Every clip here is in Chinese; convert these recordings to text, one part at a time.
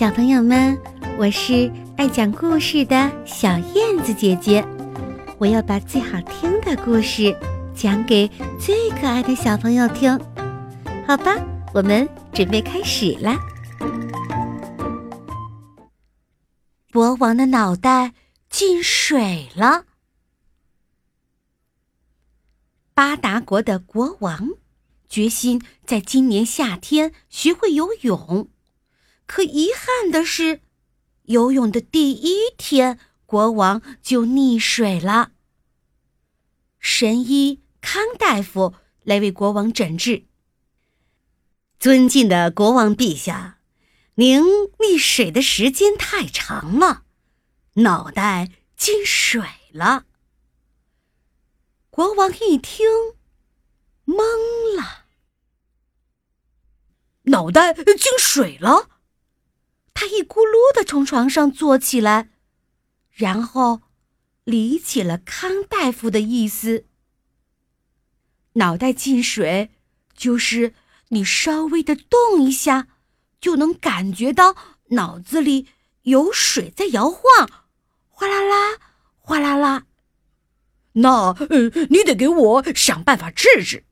小朋友们，我是爱讲故事的小燕子姐姐，我要把最好听的故事讲给最可爱的小朋友听，好吧？我们准备开始啦。国王的脑袋进水了。巴达国的国王决心在今年夏天学会游泳。可遗憾的是，游泳的第一天，国王就溺水了。神医康大夫来为国王诊治。尊敬的国王陛下，您溺水的时间太长了，脑袋进水了。国王一听，懵了，脑袋进水了。他一咕噜的从床上坐起来，然后理解了康大夫的意思。脑袋进水，就是你稍微的动一下，就能感觉到脑子里有水在摇晃，哗啦啦，哗啦啦。那呃，你得给我想办法治治。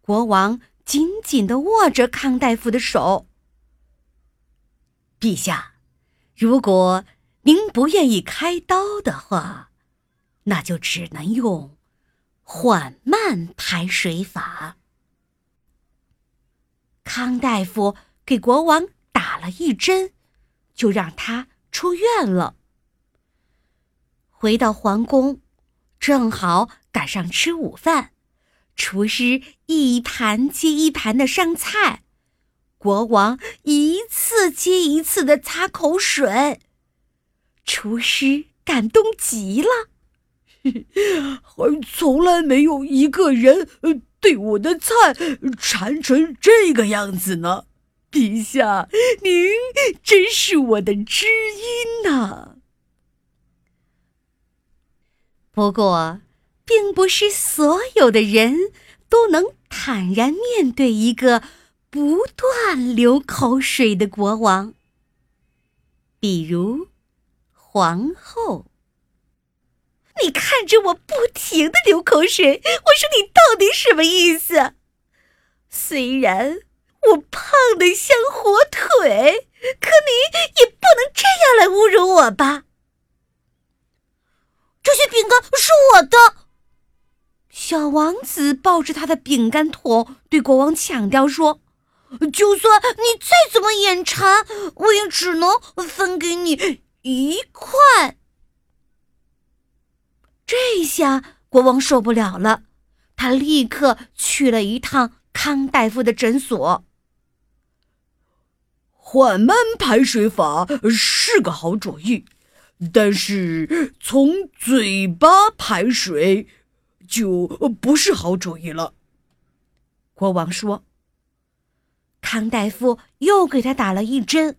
国王紧紧的握着康大夫的手。陛下，如果您不愿意开刀的话，那就只能用缓慢排水法。康大夫给国王打了一针，就让他出院了。回到皇宫，正好赶上吃午饭，厨师一盘接一盘的上菜。国王一次接一次的擦口水，厨师感动极了。还从来没有一个人对我的菜馋成这个样子呢！陛下，您真是我的知音呐。不过，并不是所有的人都能坦然面对一个。不断流口水的国王，比如皇后。你看着我不停的流口水，我说你到底什么意思？虽然我胖的像火腿，可你也不能这样来侮辱我吧？这些饼干是我的。小王子抱着他的饼干桶，对国王强调说。就算你再怎么眼馋，我也只能分给你一块。这下国王受不了了，他立刻去了一趟康大夫的诊所。缓慢排水法是个好主意，但是从嘴巴排水就不是好主意了。国王说。康大夫又给他打了一针，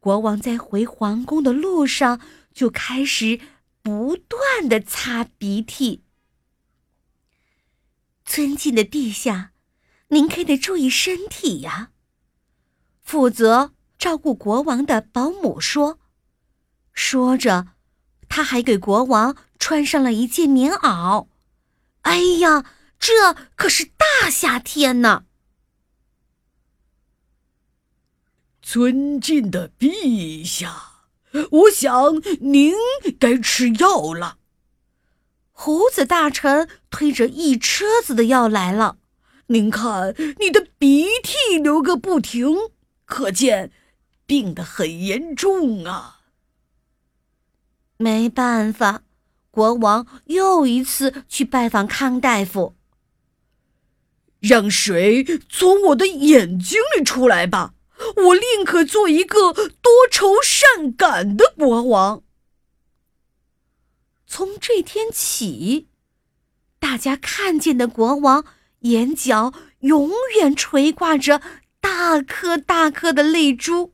国王在回皇宫的路上就开始不断的擦鼻涕。尊敬的陛下，您可得注意身体呀！负责照顾国王的保姆说。说着，他还给国王穿上了一件棉袄。哎呀，这可是大夏天呢！尊敬的陛下，我想您该吃药了。胡子大臣推着一车子的药来了。您看，你的鼻涕流个不停，可见病得很严重啊。没办法，国王又一次去拜访康大夫。让水从我的眼睛里出来吧。我宁可做一个多愁善感的国王。从这天起，大家看见的国王眼角永远垂挂着大颗大颗的泪珠。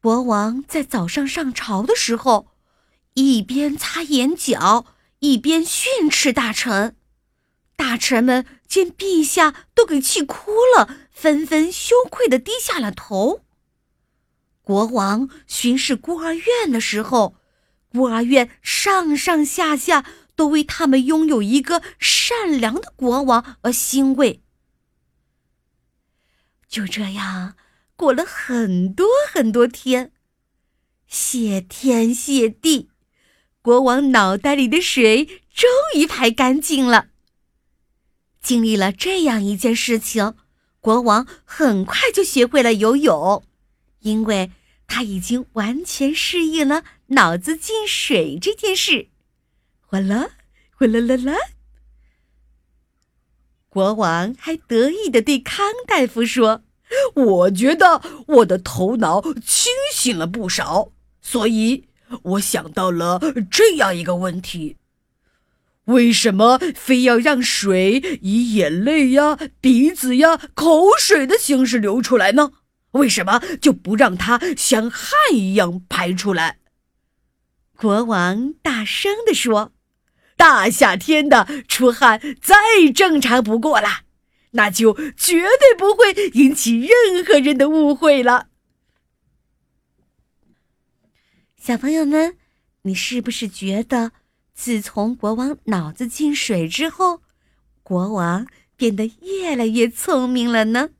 国王在早上上朝的时候，一边擦眼角，一边训斥大臣。大臣们见陛下都给气哭了，纷纷羞愧的低下了头。国王巡视孤儿院的时候，孤儿院上上下下都为他们拥有一个善良的国王而欣慰。就这样过了很多很多天，谢天谢地，国王脑袋里的水终于排干净了。经历了这样一件事情，国王很快就学会了游泳，因为他已经完全适应了脑子进水这件事。哗啦，哗啦啦啦！国王还得意地对康大夫说：“我觉得我的头脑清醒了不少，所以我想到了这样一个问题。”为什么非要让水以眼泪呀、鼻子呀、口水的形式流出来呢？为什么就不让它像汗一样排出来？国王大声地说：“大夏天的出汗再正常不过了，那就绝对不会引起任何人的误会了。”小朋友们，你是不是觉得？自从国王脑子进水之后，国王变得越来越聪明了呢。